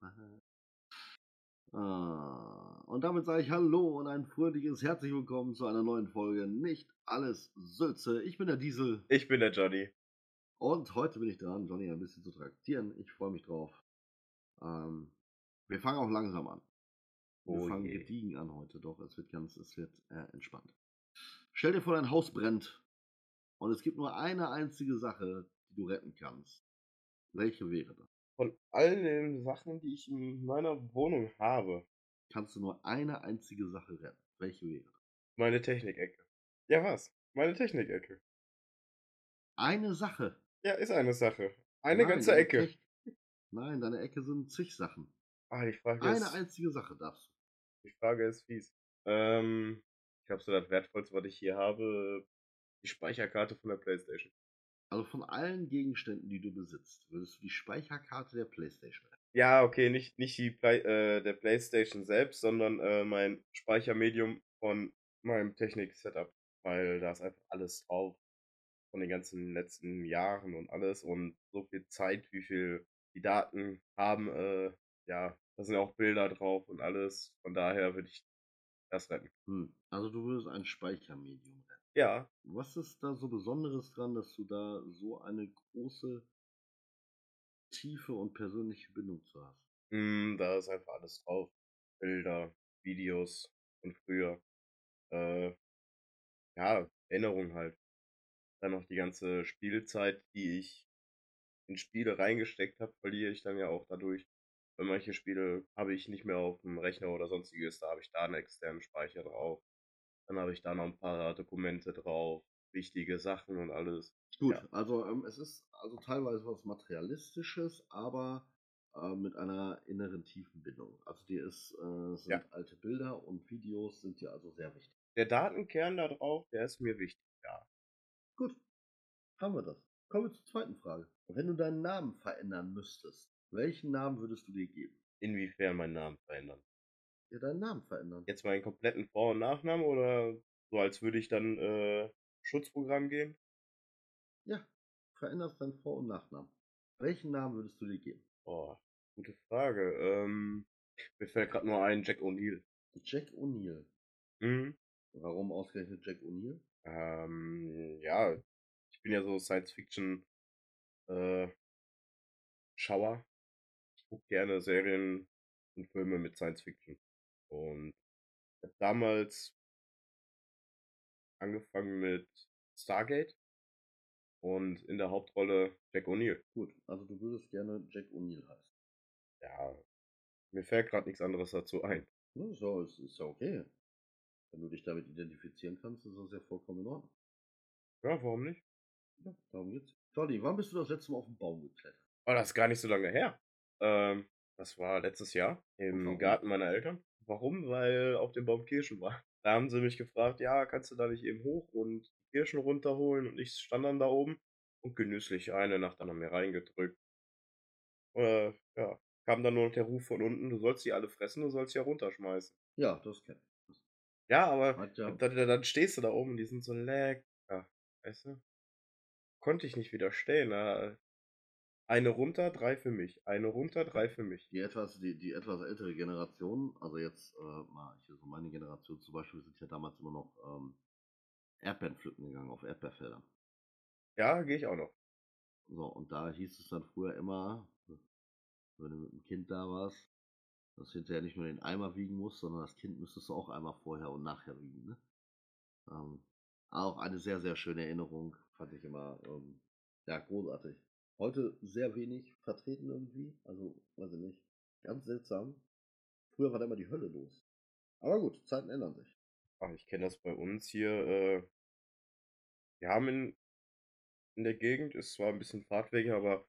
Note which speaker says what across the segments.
Speaker 1: sagen. Ah, und damit sage ich Hallo und ein fröhliches Herzlich Willkommen zu einer neuen Folge. Nicht alles Sülze. Ich bin der Diesel.
Speaker 2: Ich bin der Johnny.
Speaker 1: Und heute bin ich dran, Johnny ein bisschen zu traktieren. Ich freue mich drauf. Ähm, wir fangen auch langsam an. Wir
Speaker 2: Oh
Speaker 1: fangen
Speaker 2: je.
Speaker 1: gediegen an heute, doch es wird ganz, es wird äh, entspannt. Stell dir vor, dein Haus brennt und es gibt nur eine einzige Sache, die du retten kannst. Welche wäre das?
Speaker 2: Von all den Sachen, die ich in meiner Wohnung habe,
Speaker 1: Kannst du nur eine einzige Sache retten? Welche wäre das?
Speaker 2: meine Technikecke. Ja, was? Meine Technikecke.
Speaker 1: Eine Sache.
Speaker 2: Ja, ist eine Sache. Eine
Speaker 1: Nein,
Speaker 2: ganze Ecke.
Speaker 1: Nein, deine Ecke sind zig Sachen.
Speaker 2: Ah, die Frage
Speaker 1: Eine
Speaker 2: ist.
Speaker 1: einzige Sache darfst du.
Speaker 2: Die Frage ist fies. Ähm, ich glaube, so das Wertvollste, was ich hier habe, die Speicherkarte von der Playstation.
Speaker 1: Also von allen Gegenständen, die du besitzt, würdest du die Speicherkarte der Playstation retten.
Speaker 2: Ja, okay, nicht, nicht die Play äh, der Playstation selbst, sondern äh, mein Speichermedium von meinem Technik-Setup. Weil da ist einfach alles drauf. Von den ganzen letzten Jahren und alles. Und so viel Zeit, wie viel die Daten haben, äh, ja, da sind ja auch Bilder drauf und alles. Von daher würde ich das retten.
Speaker 1: Hm. Also du würdest ein Speichermedium retten.
Speaker 2: Ja,
Speaker 1: Was ist da so Besonderes dran, dass du da so eine große, tiefe und persönliche Bindung zu hast?
Speaker 2: Mm, da ist einfach alles drauf. Bilder, Videos von früher. Äh, ja, Erinnerungen halt. Dann noch die ganze Spielzeit, die ich in Spiele reingesteckt habe, verliere ich dann ja auch dadurch. Weil manche Spiele habe ich nicht mehr auf dem Rechner oder sonstiges, da habe ich da einen externen Speicher drauf. Dann habe ich da noch ein paar Dokumente drauf, wichtige Sachen und alles.
Speaker 1: Gut,
Speaker 2: Ja.
Speaker 1: also ähm, es ist also teilweise was Materialistisches, aber äh, mit einer inneren tiefen Bindung. Also dir ist, äh, sind
Speaker 2: Ja.
Speaker 1: alte Bilder und Videos sind dir also sehr wichtig.
Speaker 2: Der Datenkern da drauf, der ist mir wichtig, ja.
Speaker 1: Gut, haben wir das. Kommen wir zur zweiten Frage. Wenn du deinen Namen verändern müsstest, welchen Namen würdest du dir geben?
Speaker 2: Inwiefern meinen Namen verändern.
Speaker 1: Ja, deinen Namen verändern.
Speaker 2: Jetzt meinen kompletten Vor- und Nachnamen oder so, als würde ich dann äh, Schutzprogramm gehen?
Speaker 1: Ja, veränderst deinen Vor- und Nachnamen. Welchen Namen würdest du dir geben?
Speaker 2: Boah, gute Frage. Ähm, mir fällt gerade nur ein, Jack O'Neill.
Speaker 1: Jack O'Neill.
Speaker 2: Mhm.
Speaker 1: Warum ausgerechnet Jack O'Neill?
Speaker 2: Ähm, ja, ich bin ja so Science-Fiction äh, Schauer. Ich gucke gerne Serien und Filme mit Science-Fiction. Und ich habe damals angefangen mit Stargate und in der Hauptrolle Jack O'Neill.
Speaker 1: Gut, also du würdest gerne Jack O'Neill heißen.
Speaker 2: Ja, mir fällt gerade nichts anderes dazu ein.
Speaker 1: Ja, so, ist, ist ja okay. Wenn du dich damit identifizieren kannst, ist das ja vollkommen in Ordnung.
Speaker 2: Ja, warum nicht?
Speaker 1: Ja, darum geht's. Johnny, wann bist du das letzte Mal auf den Baum geklettert?
Speaker 2: Oh, das ist gar nicht so lange her. Ähm, das war letztes Jahr im? Garten meiner Eltern. Warum? Weil auf dem Baum Kirschen war. Da haben sie mich gefragt, ja, kannst du da nicht eben hoch und Kirschen runterholen? Und ich stand dann da oben und genüsslich eine nach der mir reingedrückt. Äh, ja, kam dann nur noch der Ruf von unten, du sollst die alle fressen, du sollst sie ja runterschmeißen.
Speaker 1: Ja, das kennt ich.
Speaker 2: Ja, aber
Speaker 1: ja,
Speaker 2: dann, dann stehst du da oben und die sind so lecker, weißt du? Konnte ich nicht widerstehen. Da eine runter, drei für mich. Eine runter, drei für mich.
Speaker 1: die etwas, die, die etwas ältere Generation, also jetzt äh, mal, ich, also meine Generation zum Beispiel, sind ja damals immer noch ähm, Erdbeeren pflücken gegangen auf Erdbeerfeldern.
Speaker 2: Ja, gehe ich auch noch.
Speaker 1: So, und da hieß es dann früher immer, wenn du mit dem Kind da warst, dass du hinterher nicht nur den Eimer wiegen musst, sondern das Kind müsstest du auch einmal vorher und nachher wiegen. Ne? Ähm, auch eine sehr, sehr schöne Erinnerung, fand ich immer, ähm, ja, großartig. Heute sehr wenig vertreten irgendwie, also, weiß ich nicht, ganz seltsam. Früher war da immer die Hölle los. Aber gut, Zeiten ändern sich.
Speaker 2: Ach, ich kenne das bei uns hier. Äh, wir haben in, in der Gegend, ist zwar ein bisschen Fahrtwege, aber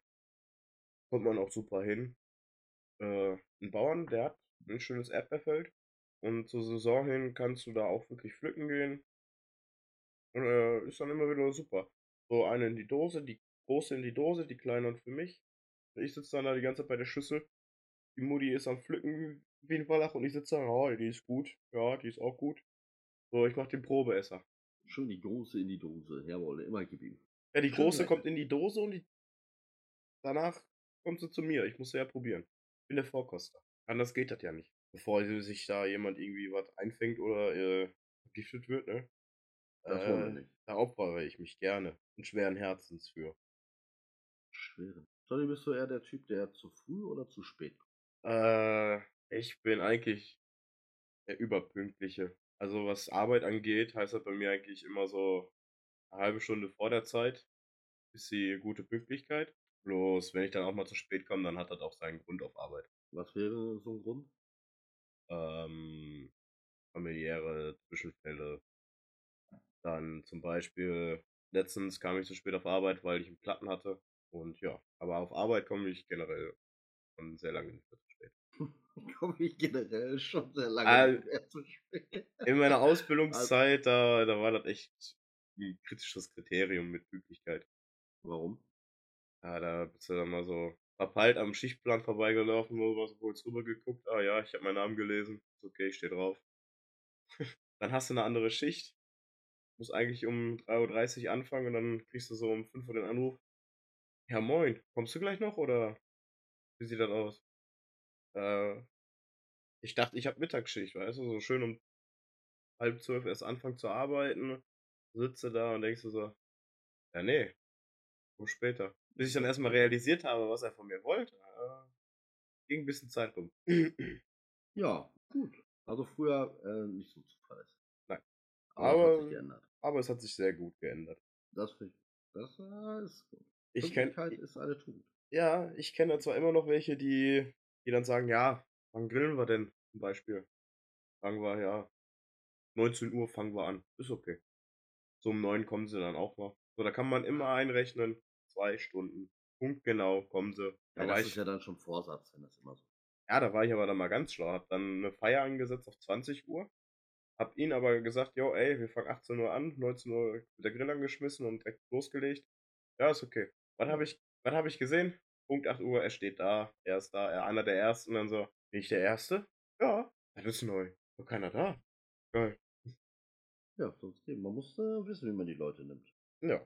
Speaker 2: kommt man auch super hin. Äh, ein Bauern, der hat ein schönes Erdbeerfeld. Und zur Saison hin kannst du da auch wirklich pflücken gehen. Und äh, ist dann immer wieder super. So eine in die Dose, die große in die Dose, die kleine und für mich. Ich sitze dann da die ganze Zeit bei der Schüssel. Die Mutti ist am Pflücken wie ein Wallach und ich sitze da, oh, die ist gut. Ja, die ist auch gut. So, ich mach den Probeesser.
Speaker 1: Schön die Große in die Dose, jawohl, immer gib ihm.
Speaker 2: Ja, die
Speaker 1: Schön
Speaker 2: große kommt in die Dose und die danach kommt sie zu mir. Ich muss sie ja probieren. Ich bin der Vorkoster. Anders geht das ja nicht. Bevor sich da jemand irgendwie was einfängt oder äh, vergiftet wird, ne?
Speaker 1: Das wollen wir
Speaker 2: Äh,
Speaker 1: nicht.
Speaker 2: da opfere ich mich gerne und schweren Herzens für.
Speaker 1: Schwere. Johnny, bist du eher der Typ, der zu früh oder zu spät kommt?
Speaker 2: Äh, ich bin eigentlich der Überpünktliche. Also was Arbeit angeht, heißt das bei mir eigentlich immer so eine halbe Stunde vor der Zeit ist die gute Pünktlichkeit. Bloß wenn ich dann auch mal zu spät komme, dann hat das auch seinen Grund auf Arbeit.
Speaker 1: Was wäre so ein Grund?
Speaker 2: Ähm, familiäre Zwischenfälle. Dann zum Beispiel, letztens kam ich zu spät auf Arbeit, weil ich einen Platten hatte. Und ja, aber auf Arbeit komme ich generell schon sehr lange nicht mehr zu spät.
Speaker 1: Komme ich generell schon sehr lange
Speaker 2: Ah,
Speaker 1: nicht mehr zu spät.
Speaker 2: In meiner
Speaker 1: Also,
Speaker 2: Ausbildungszeit, da, da war das echt ein kritisches Kriterium mit Pünktlichkeit.
Speaker 1: warum?
Speaker 2: Ja, da bist du dann mal so verpeilt am Schichtplan vorbeigelaufen, nur was kurz rüber geguckt. Ah ja, ich habe meinen Namen gelesen. Ist okay, ich stehe drauf. dann hast du eine andere Schicht. Muss eigentlich um 3.30 Uhr anfangen und dann kriegst du so um 5 Uhr den Anruf. Ja, moin, kommst du gleich noch oder wie sieht das aus? Äh, ich dachte, ich habe Mittagsschicht, weißt du, so schön um halb zwölf erst anfangen zu arbeiten, sitze da und denkst du so, ja nee, komm später. Bis ich dann erstmal realisiert habe, was er von mir wollte, äh, ging ein bisschen Zeit rum.
Speaker 1: Ja, gut. Also früher äh, nicht so zuverlässig.
Speaker 2: Nein.
Speaker 1: Aber, das hat sich
Speaker 2: Aber,
Speaker 1: geändert.
Speaker 2: aber es hat sich sehr gut geändert.
Speaker 1: Das, ich- das äh, ist gut.
Speaker 2: Ich kenn,
Speaker 1: ist eine Tugend.
Speaker 2: ja, ich kenne zwar immer noch welche, die, die dann sagen, ja, wann grillen wir denn zum Beispiel? Sagen wir, ja, 19 Uhr fangen wir an. Ist okay. So um 9 kommen sie dann auch noch. So, da kann man immer einrechnen, zwei Stunden. Punktgenau kommen sie. Da
Speaker 1: Ja,
Speaker 2: war
Speaker 1: das ist
Speaker 2: ich,
Speaker 1: ja dann schon Vorsatz, wenn das immer so
Speaker 2: ja, da war ich aber dann mal ganz schlau. Hab dann eine Feier angesetzt auf 20 Uhr. Hab ihnen aber gesagt, jo, ey, wir fangen 18 Uhr an, 19 Uhr wird der Grill angeschmissen und direkt losgelegt. Ja, ist okay. Was habe ich, was habe ich gesehen? Punkt 8 Uhr, er steht da, er ist da, er einer der Ersten, dann so, bin ich der Erste? Ja, das ist neu. War keiner da. Geil.
Speaker 1: Ja, sonst eben. Man muss äh, wissen, wie man die Leute nimmt.
Speaker 2: Ja.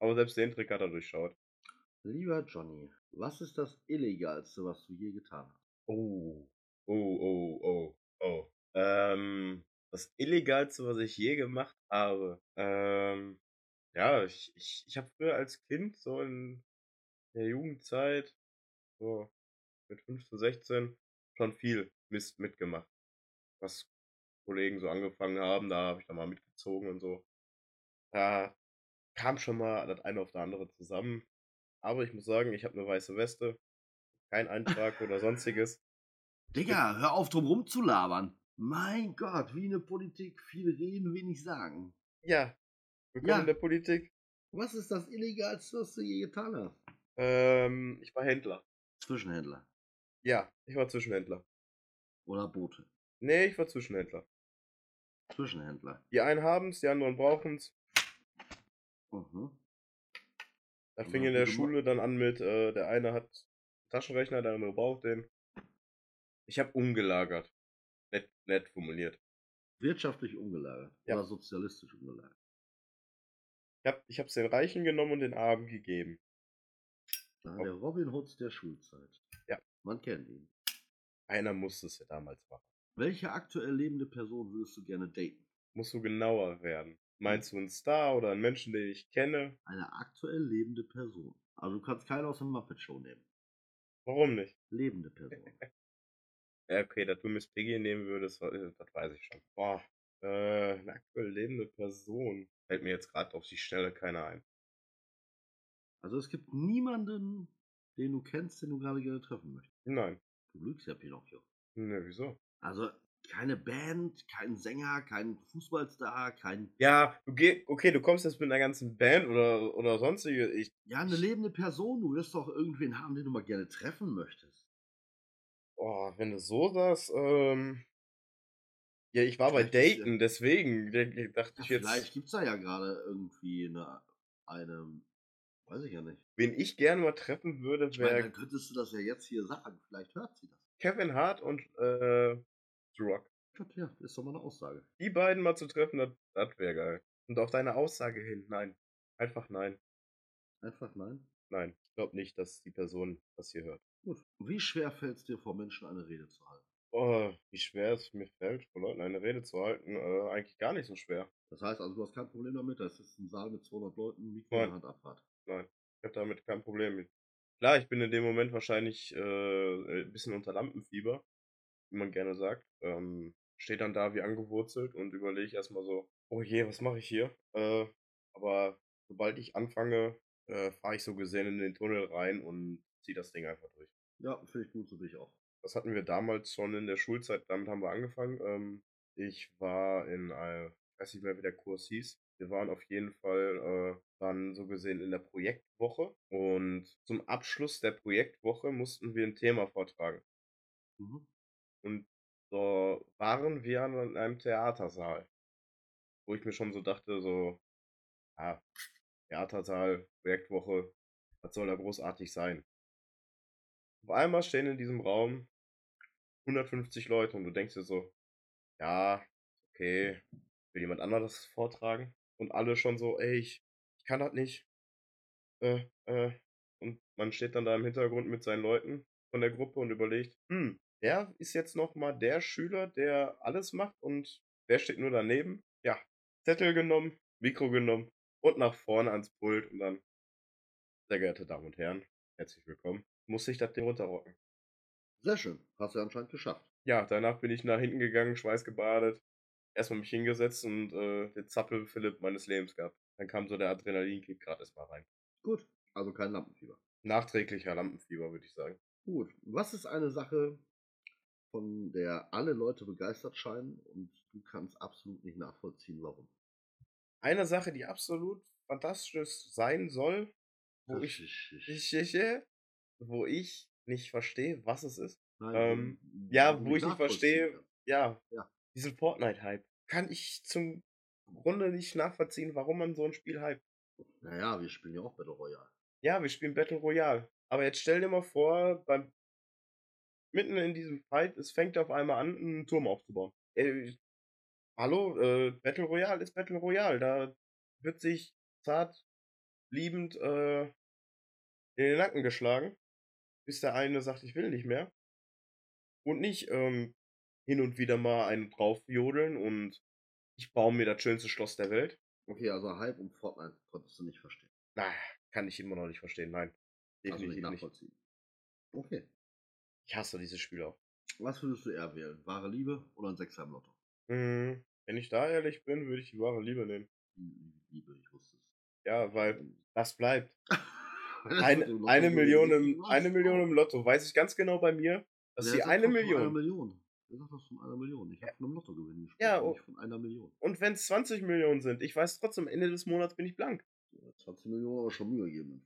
Speaker 2: Aber selbst den Trick hat er durchschaut.
Speaker 1: Lieber Johnny, was ist das Illegalste, was du je getan hast?
Speaker 2: Oh. Oh, oh, oh, oh. Ähm, das Illegalste, was ich je gemacht habe. Ähm, ja, ich, ich, ich habe früher als Kind so in der Jugendzeit, so mit 15, 16, schon viel Mist mitgemacht. Was Kollegen so angefangen haben, da habe ich dann mal mitgezogen und so. Da kam schon mal das eine auf das andere zusammen. Aber ich muss sagen, ich habe eine weiße Weste, kein Eintrag oder sonstiges.
Speaker 1: Digga, hör auf, drum rumzulabern. Mein Gott, wie eine Politik, viel reden, wenig sagen.
Speaker 2: Ja, willkommen
Speaker 1: Ja.
Speaker 2: in der Politik.
Speaker 1: Was ist das Illegalste, was du je getan hast?
Speaker 2: Ähm, ich war Händler.
Speaker 1: Zwischenhändler
Speaker 2: Ja, ich war Zwischenhändler.
Speaker 1: oder Boote.
Speaker 2: Nee, ich war Zwischenhändler.
Speaker 1: Zwischenhändler.
Speaker 2: Die einen haben's, die anderen brauchen's.
Speaker 1: Mhm.
Speaker 2: Da fing in der Schule dann an mit, äh, der eine hat Taschenrechner, der andere braucht den. Ich habe umgelagert. Nett, nett formuliert.
Speaker 1: Wirtschaftlich umgelagert
Speaker 2: Ja.
Speaker 1: oder sozialistisch umgelagert.
Speaker 2: Ich hab, ich hab's den Reichen genommen und den Armen gegeben.
Speaker 1: Ja,
Speaker 2: Oh.
Speaker 1: der Robin Hood der Schulzeit.
Speaker 2: Ja.
Speaker 1: Man kennt ihn.
Speaker 2: Einer musste es ja damals machen.
Speaker 1: Welche aktuell lebende Person würdest du gerne daten?
Speaker 2: Musst du genauer werden. Meinst du einen Star oder einen Menschen, den ich kenne?
Speaker 1: Eine aktuell lebende Person. Also du kannst keinen aus der Muppet Show nehmen.
Speaker 2: Warum nicht?
Speaker 1: Lebende Person.
Speaker 2: Ja, okay, dass du Miss Piggy nehmen würdest, äh, das weiß ich schon. Boah, äh, eine aktuell lebende Person. Fällt mir jetzt gerade auf die Schnelle keiner ein.
Speaker 1: Also es gibt niemanden, den du kennst, den du gerade gerne treffen möchtest.
Speaker 2: Nein.
Speaker 1: Du lügst ja, Pinocchio.
Speaker 2: Ne, wieso?
Speaker 1: Also keine Band, kein Sänger, kein Fußballstar, kein...
Speaker 2: Ja, du geh, okay, du kommst jetzt mit einer ganzen Band oder, oder sonstige. Ich,
Speaker 1: Ja, eine lebende Person. Du wirst doch irgendwen haben, den du mal gerne treffen möchtest.
Speaker 2: oh, wenn du so sagst, ähm. Ja, ich war bei
Speaker 1: Vielleicht ja-
Speaker 2: Dayton, deswegen de- dachte
Speaker 1: Ja,
Speaker 2: ich jetzt,
Speaker 1: vielleicht gibt's da ja gerade irgendwie eine, eine... Weiß ich ja nicht.
Speaker 2: wen ich gerne mal treffen würde, wäre
Speaker 1: dann könntest du das ja jetzt hier sagen. Vielleicht hört sie das.
Speaker 2: Kevin Hart und äh, The Rock.
Speaker 1: Gott, ja, ist doch mal eine Aussage.
Speaker 2: Die beiden mal zu treffen, das, das wäre geil. Und auf deine Aussage hin, nein. Einfach nein.
Speaker 1: Einfach nein?
Speaker 2: Nein, ich glaube nicht, dass die Person das hier hört.
Speaker 1: Gut. Wie schwer fällt es dir, vor Menschen eine Rede zu halten?
Speaker 2: Oh, wie schwer es mir fällt, vor Leuten eine Rede zu halten, äh, eigentlich gar nicht so schwer.
Speaker 1: Das heißt also, du hast kein Problem damit, das ist ein Saal mit 200 Leuten, Mikro in der. Hand, Abfahrt.
Speaker 2: Nein, ich habe damit kein Problem mit. Klar, ich bin in dem Moment wahrscheinlich äh, ein bisschen unter Lampenfieber, wie man gerne sagt. Ähm, stehe dann da wie angewurzelt und überlege erstmal so, oh je, was mache ich hier? Äh, aber sobald ich anfange, äh, fahre ich so gesehen in den Tunnel rein und ziehe das Ding einfach durch.
Speaker 1: Ja, finde ich gut, so bin ich auch.
Speaker 2: Das hatten wir damals schon in der Schulzeit, damit haben wir angefangen. Ähm, ich war in, äh, ich weiß nicht mehr, wie der Kurs hieß. Wir waren auf jeden Fall äh, dann so gesehen in der Projektwoche und zum Abschluss der Projektwoche mussten wir ein Thema vortragen.
Speaker 1: Mhm.
Speaker 2: Und da waren wir in einem Theatersaal, wo ich mir schon so dachte, so, ja, Theatersaal, Projektwoche, was soll da großartig sein? Auf einmal stehen in diesem Raum 150 Leute und du denkst dir so, ja, okay, will jemand anderes vortragen? Und alle schon so, ey, ich, ich kann das nicht. Äh, äh. Und man steht dann da im Hintergrund mit seinen Leuten von der Gruppe und überlegt, hm, der ist jetzt noch mal der Schüler, der alles macht und der steht nur daneben. Ja, Zettel genommen, Mikro genommen und nach vorne ans Pult und dann, sehr geehrte Damen und Herren, herzlich willkommen, muss ich das Ding runterrocken.
Speaker 1: Sehr schön. Hast du anscheinend geschafft.
Speaker 2: Ja, danach bin ich nach hinten gegangen, schweißgebadet, erstmal mich hingesetzt und äh, den Zappel-Philipp meines Lebens gehabt. Dann kam so der Adrenalinkick gerade erstmal rein.
Speaker 1: Gut. Also kein Lampenfieber.
Speaker 2: Nachträglicher Lampenfieber, würde ich sagen.
Speaker 1: Gut. Was ist eine Sache, von der alle Leute begeistert scheinen und du kannst absolut nicht nachvollziehen, warum?
Speaker 2: Eine Sache, die absolut fantastisch sein soll, wo ich, ich, ich, wo ich nicht verstehe, was es ist.
Speaker 1: Nein,
Speaker 2: Ähm,
Speaker 1: wo-
Speaker 2: ja, wo ich nicht verstehe, ja,
Speaker 1: Ja.
Speaker 2: diesen Fortnite-Hype. Kann ich zum Grunde nicht nachvollziehen, warum man so ein Spiel hype.
Speaker 1: Naja, wir spielen ja auch Battle Royale.
Speaker 2: Ja, wir spielen Battle Royale. Aber jetzt stell dir mal vor, beim mitten in diesem Fight, es fängt auf einmal an, einen Turm aufzubauen. Äh, hallo, äh, Battle Royale ist Battle Royale. Da wird sich zart liebend äh, in den Nacken geschlagen, bis der eine sagt, ich will nicht mehr. Und nicht ähm, hin und wieder mal einen draufjodeln und ich baue mir das schönste Schloss der Welt.
Speaker 1: Okay, also Hype um Fortnite konntest du nicht verstehen.
Speaker 2: Na, kann ich immer noch nicht verstehen. Nein,
Speaker 1: Also nicht
Speaker 2: definitiv nicht.
Speaker 1: nachvollziehen. Okay.
Speaker 2: Ich hasse dieses Spiel auch.
Speaker 1: Was würdest du eher wählen? Wahre Liebe oder ein Sechser im Lotto?
Speaker 2: Hm, wenn ich da ehrlich bin, würde ich die wahre Liebe nehmen.
Speaker 1: Liebe, ich wusste es.
Speaker 2: Ja, weil das bleibt.
Speaker 1: Es
Speaker 2: Eine,
Speaker 1: Lotto
Speaker 2: eine, Million im, eine
Speaker 1: was?
Speaker 2: Million im Lotto. Weiß ich ganz genau bei mir, dass
Speaker 1: Wer
Speaker 2: die eine
Speaker 1: doch Von einer
Speaker 2: Million.
Speaker 1: Million. Wer sagt das von einer Million? Ich habe von einem Lottogewinn gesprochen,
Speaker 2: Ja, oh.
Speaker 1: von einer Million.
Speaker 2: Und wenn es 20 Millionen sind, ich weiß trotzdem, Ende des Monats bin ich blank.
Speaker 1: 20 Millionen aber schon Mühe geben.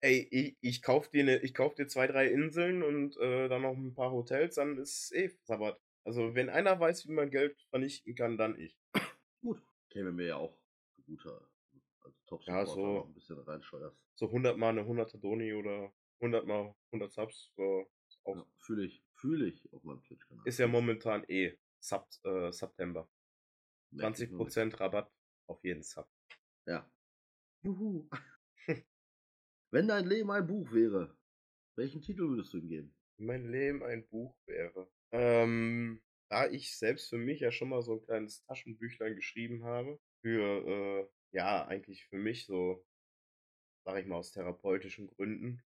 Speaker 2: Ey, ich, ich kauf dir ne, ich kauf dir zwei, drei Inseln und äh, dann noch ein paar Hotels, dann ist eh Sabbat. Also wenn einer weiß, wie man Geld vernichten kann, dann ich.
Speaker 1: Gut. Käme mir ja auch guter als top
Speaker 2: Ja, so-
Speaker 1: noch ein bisschen reinsteuerst.
Speaker 2: So 100 mal eine 100er Doni oder 100 mal 100 Subs, so ist auch
Speaker 1: Ja, fühle ich, fühle ich auf meinem Twitch-Kanal.
Speaker 2: Ist ja momentan eh Sub, äh, September.
Speaker 1: Merk ich nur nicht.
Speaker 2: 20% Rabatt auf jeden Sub.
Speaker 1: Ja. Juhu. Wenn dein Leben ein Buch wäre, welchen Titel würdest du ihm geben?
Speaker 2: Wenn mein Leben ein Buch wäre. Ähm, da ich selbst für mich ja schon mal so ein kleines Taschenbüchlein geschrieben habe, für, äh, ja, eigentlich für mich so, sag ich mal, aus therapeutischen Gründen.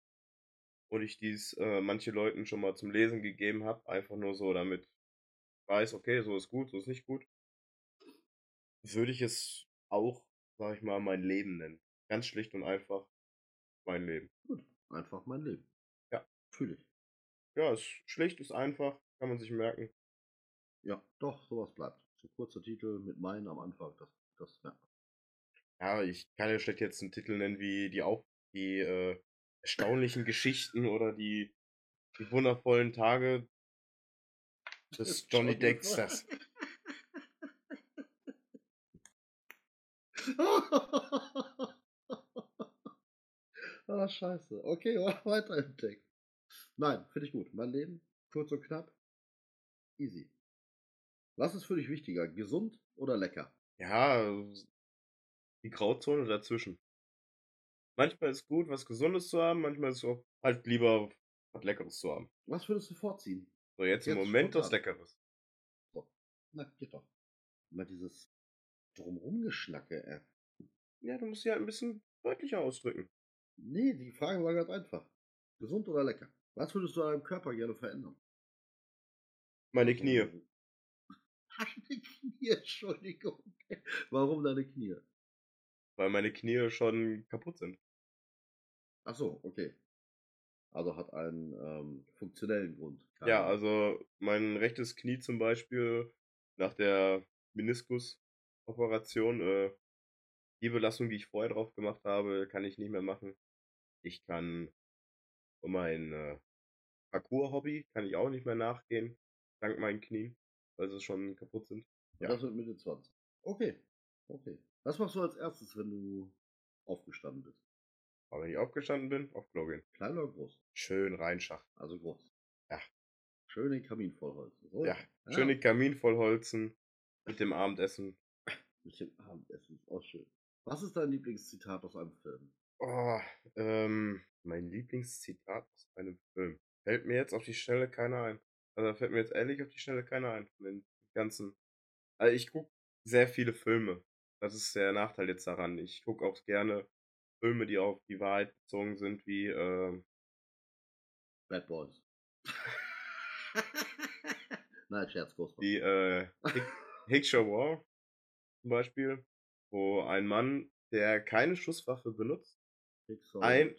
Speaker 2: Und ich dies äh, manche Leuten schon mal zum Lesen gegeben habe, einfach nur so, damit ich weiß, okay, so ist gut, so ist nicht gut. Würde ich es auch, sag ich mal, mein Leben nennen. Ganz schlicht und einfach mein Leben.
Speaker 1: Gut. Einfach mein Leben.
Speaker 2: Ja.
Speaker 1: Fühle ich.
Speaker 2: Ja, ist schlicht, ist einfach, kann man sich merken.
Speaker 1: Ja, doch, sowas bleibt. So kurzer Titel mit meinen am Anfang, das, das merkt man.
Speaker 2: Ja, ich kann ja schlecht jetzt einen Titel nennen wie die auch die äh, erstaunlichen Geschichten oder die, die wundervollen Tage des Johnny Dexters.
Speaker 1: ah, scheiße. Okay, weiter im Text. Nein, finde ich gut. Mein Leben, kurz und knapp, easy. Was ist für dich wichtiger, gesund oder lecker?
Speaker 2: Ja, die Grauzone dazwischen. Manchmal ist gut, was Gesundes zu haben, manchmal ist es auch halt lieber was Leckeres zu haben.
Speaker 1: Was würdest du vorziehen?
Speaker 2: So, jetzt, im
Speaker 1: Jetzt
Speaker 2: Moment was. Leckeres.
Speaker 1: So. Na, geht doch. Immer dieses Drumrumgeschnacke, ey.
Speaker 2: Ja, du musst ja ein bisschen deutlicher ausdrücken.
Speaker 1: Nee, die Frage war ganz einfach. Gesund oder lecker? Was würdest du an deinem Körper gerne verändern?
Speaker 2: Meine Knie.
Speaker 1: Deine Knie, Entschuldigung. Warum deine Knie?
Speaker 2: Weil meine Knie schon kaputt sind.
Speaker 1: Ach so, okay. Also hat einen ähm, funktionellen Grund.
Speaker 2: Ja,
Speaker 1: keinen-
Speaker 2: also mein rechtes Knie zum Beispiel nach der Meniskus-Operation, äh, die Belastung, die ich vorher drauf gemacht habe, kann ich nicht mehr machen. Ich kann mein äh, Parcours-Hobby kann ich auch nicht mehr nachgehen, dank meinen Knien, weil sie schon kaputt sind.
Speaker 1: Und
Speaker 2: ja.
Speaker 1: das mit Mitte 20. Okay, okay. Was machst du als erstes, wenn du aufgestanden bist?
Speaker 2: Aber wenn ich aufgestanden bin, auf Klo gehen.
Speaker 1: Klein oder groß?
Speaker 2: Schön reinschachten.
Speaker 1: Also groß.
Speaker 2: Ja.
Speaker 1: Schön den Kamin vollholzen. So.
Speaker 2: Ja, schön den Kamin vollholzen mit dem Abendessen.
Speaker 1: Mit dem Abendessen ist auch schön. Was ist dein Lieblingszitat aus einem Film?
Speaker 2: Oh, ähm, mein Lieblingszitat aus einem Film. Fällt mir jetzt auf die Schnelle keiner ein. Also fällt mir jetzt ehrlich auf die Schnelle keiner ein von den ganzen. Also ich gucke sehr viele Filme. Das ist der Nachteil jetzt daran. Ich gucke auch gerne Filme, die auf die Wahrheit bezogen sind, wie ähm,
Speaker 1: Bad Boys. Nein, Scherz, Ghostbusters.
Speaker 2: die äh, Hick Hickshaw War zum Beispiel, wo ein Mann, der keine Schusswaffe benutzt, ein-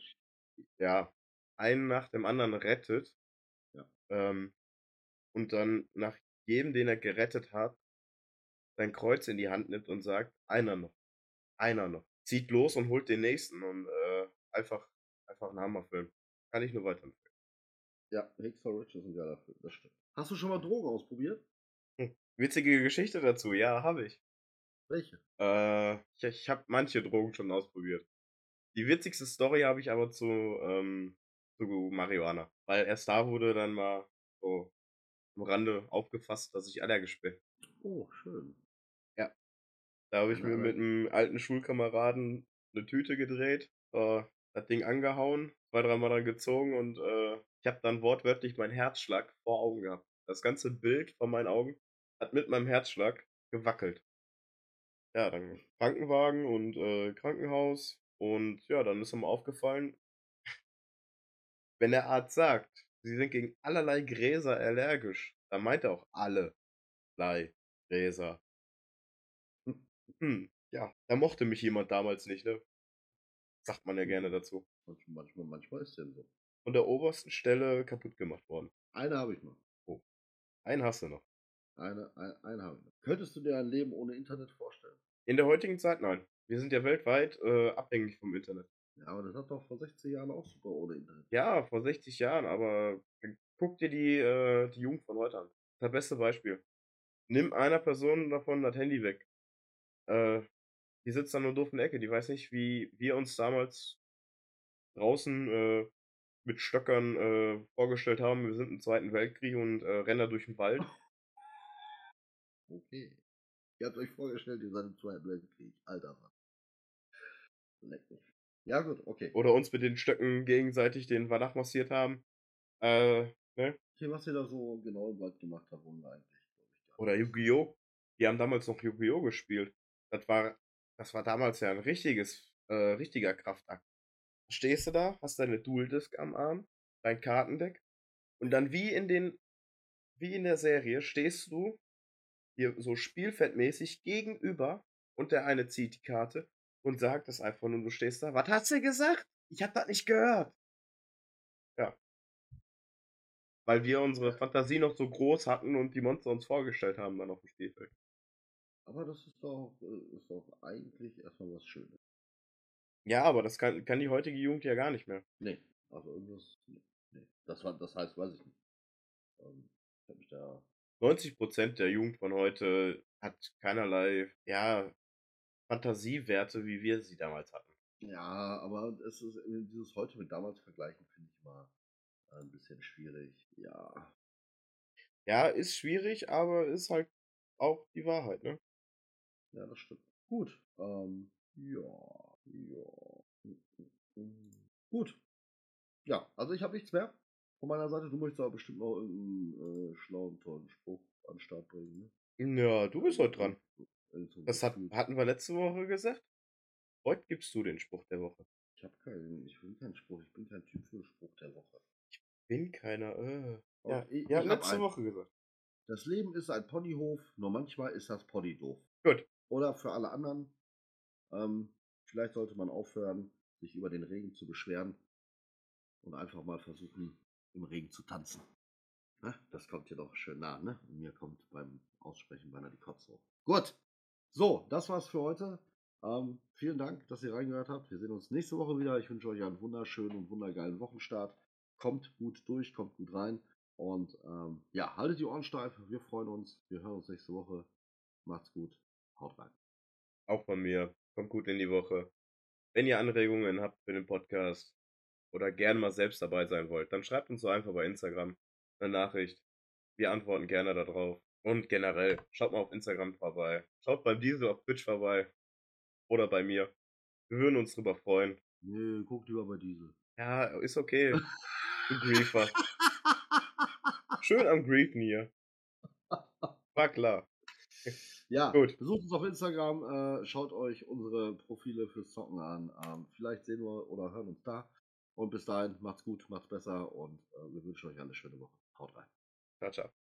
Speaker 2: ja, einen nach dem anderen rettet.
Speaker 1: Ja.
Speaker 2: Ähm, und dann nach jedem, den er gerettet hat, sein Kreuz in die Hand nimmt und sagt, einer noch, einer noch. Zieht los und holt den nächsten und äh, einfach, einfach ein Hammerfilm. Kann ich nur weiterempfehlen.
Speaker 1: Ja, Hicksaw Ridge ist ein geiler Film, das stimmt. Hast du schon mal Drogen ausprobiert?
Speaker 2: Witzige Geschichte dazu, ja, habe ich.
Speaker 1: Welche?
Speaker 2: Äh, ich ich habe manche Drogen schon ausprobiert. Die witzigste Story habe ich aber zu, ähm, zu Marihuana. Weil erst da wurde dann mal so am Rande aufgefasst, dass ich allergisch bin.
Speaker 1: Oh, schön.
Speaker 2: Da habe ich
Speaker 1: Ja,
Speaker 2: mir mit einem alten Schulkameraden eine Tüte gedreht, äh, das Ding angehauen, zwei, dreimal dran gezogen und äh, ich habe dann wortwörtlich meinen Herzschlag vor Augen gehabt. Das ganze Bild vor meinen Augen hat mit meinem Herzschlag gewackelt. Ja, dann Krankenwagen und äh, Krankenhaus und ja, dann ist mir aufgefallen, wenn der Arzt sagt, sie sind gegen allerlei Gräser allergisch, dann meint er auch allerlei Gräser. Hm, ja, da mochte mich jemand damals nicht, ne? Sagt man ja gerne dazu.
Speaker 1: Manchmal, manchmal, ist dem so.
Speaker 2: Von der obersten Stelle kaputt gemacht worden.
Speaker 1: Eine habe ich noch.
Speaker 2: Einen hast du noch.
Speaker 1: Eine, ein, eine habe ich noch. Könntest du dir ein Leben ohne Internet vorstellen?
Speaker 2: In der heutigen Zeit nein. Wir sind ja weltweit äh, abhängig vom Internet.
Speaker 1: Ja, aber das hat doch vor 60 Jahren auch super ohne Internet.
Speaker 2: Ja, vor 60 Jahren, aber guck dir die, äh, die Jugend von heute an. Das beste Beispiel. Nimm einer Person davon das Handy weg. Äh, die sitzt an einer doofen Ecke, die weiß nicht, wie wir uns damals draußen äh, mit Stöckern äh, vorgestellt haben. Wir sind im Zweiten Weltkrieg und äh, rennen da durch den Wald.
Speaker 1: Okay. Ihr habt euch vorgestellt, ihr seid im Zweiten Weltkrieg. Alter Mann. Leck mich. Ja, gut, okay.
Speaker 2: Oder uns mit den Stöcken gegenseitig den Wadach massiert haben. Äh, ne?
Speaker 1: Okay, was ihr da so genau im Wald gemacht habt, wir eigentlich,
Speaker 2: Oder. Yu-Gi-Oh! Die haben damals noch Yu-Gi-Oh! gespielt. Das war, das war damals ja ein richtiges, äh, richtiger Kraftakt. Stehst du da, hast deine Dual-Disc am Arm, dein Kartendeck und dann wie in den, wie in der Serie stehst du hier so spielfeldmäßig gegenüber und der eine zieht die Karte und sagt das einfach nur, du stehst da, was hast du gesagt? Ich hab das nicht gehört. Ja. Weil wir unsere Fantasie noch so groß hatten und die Monster uns vorgestellt haben dann auf dem Spielfeld.
Speaker 1: Aber das ist doch, äh, ist doch eigentlich erstmal was Schönes.
Speaker 2: Ja, aber das kann, kann die heutige Jugend ja gar nicht mehr.
Speaker 1: Nee, also irgendwas. Nee. Das, war, das heißt, weiß ich nicht. Ähm, ich hab mich da.
Speaker 2: 90% der Jugend von heute hat keinerlei, ja, Fantasiewerte, wie wir sie damals hatten.
Speaker 1: Ja, aber es ist äh, dieses heute mit damals vergleichen, finde ich mal äh, ein bisschen schwierig. Ja.
Speaker 2: Ja, ist schwierig, aber ist halt auch die Wahrheit, ne?
Speaker 1: Ja, das stimmt. Gut. Ähm, ja. Ja. Hm, gut. Ja, also ich habe nichts mehr von meiner Seite. Du möchtest aber bestimmt noch irgendeinen äh, schlauen, tollen Spruch an den Start bringen.
Speaker 2: Ne? Ja, du bist heute dran. Das hat, hatten wir letzte Woche gesagt. Heute gibst du den Spruch der Woche.
Speaker 1: Ich habe keinen, ich will keinen Spruch, ich bin kein Typ für Spruch der Woche.
Speaker 2: Ich bin keiner, äh. Ja, ich, ja ich letzte Woche gesagt.
Speaker 1: Das Leben ist ein Ponyhof, nur manchmal ist das Pony doof.
Speaker 2: Gut.
Speaker 1: Oder für alle anderen, ähm, vielleicht sollte man aufhören, sich über den Regen zu beschweren und einfach mal versuchen, im Regen zu tanzen. Na, das kommt hier doch schön nah, ne? Und mir kommt beim Aussprechen beinahe die Kotze hoch. Gut. So, das war's für heute. Ähm, vielen Dank, dass ihr reingehört habt. Wir sehen uns nächste Woche wieder. Ich wünsche euch einen wunderschönen und wundergeilen Wochenstart. Kommt gut durch, kommt gut rein. Und ähm, ja, haltet die Ohren steif. Wir freuen uns. Wir hören uns nächste Woche. Macht's gut. Haut rein.
Speaker 2: Auch von mir. Kommt gut in die Woche. Wenn ihr Anregungen habt für den Podcast oder gerne mal selbst dabei sein wollt, dann schreibt uns so einfach bei Instagram eine Nachricht. Wir antworten gerne darauf. Und generell, schaut mal auf Instagram vorbei. Schaut beim Diesel auf Twitch vorbei. Oder bei mir. Wir würden uns drüber freuen.
Speaker 1: Nö, guck lieber bei Diesel.
Speaker 2: Ja, ist okay. du Griefer. Schön am Griefen hier. War klar.
Speaker 1: Ja, Gut. besucht uns auf Instagram, äh, schaut euch unsere Profile fürs Zocken an. Ähm, vielleicht sehen wir oder hören uns da. Und bis dahin, macht's gut, macht's besser und äh, wir wünschen euch eine schöne Woche. Haut rein.
Speaker 2: Ciao, ciao.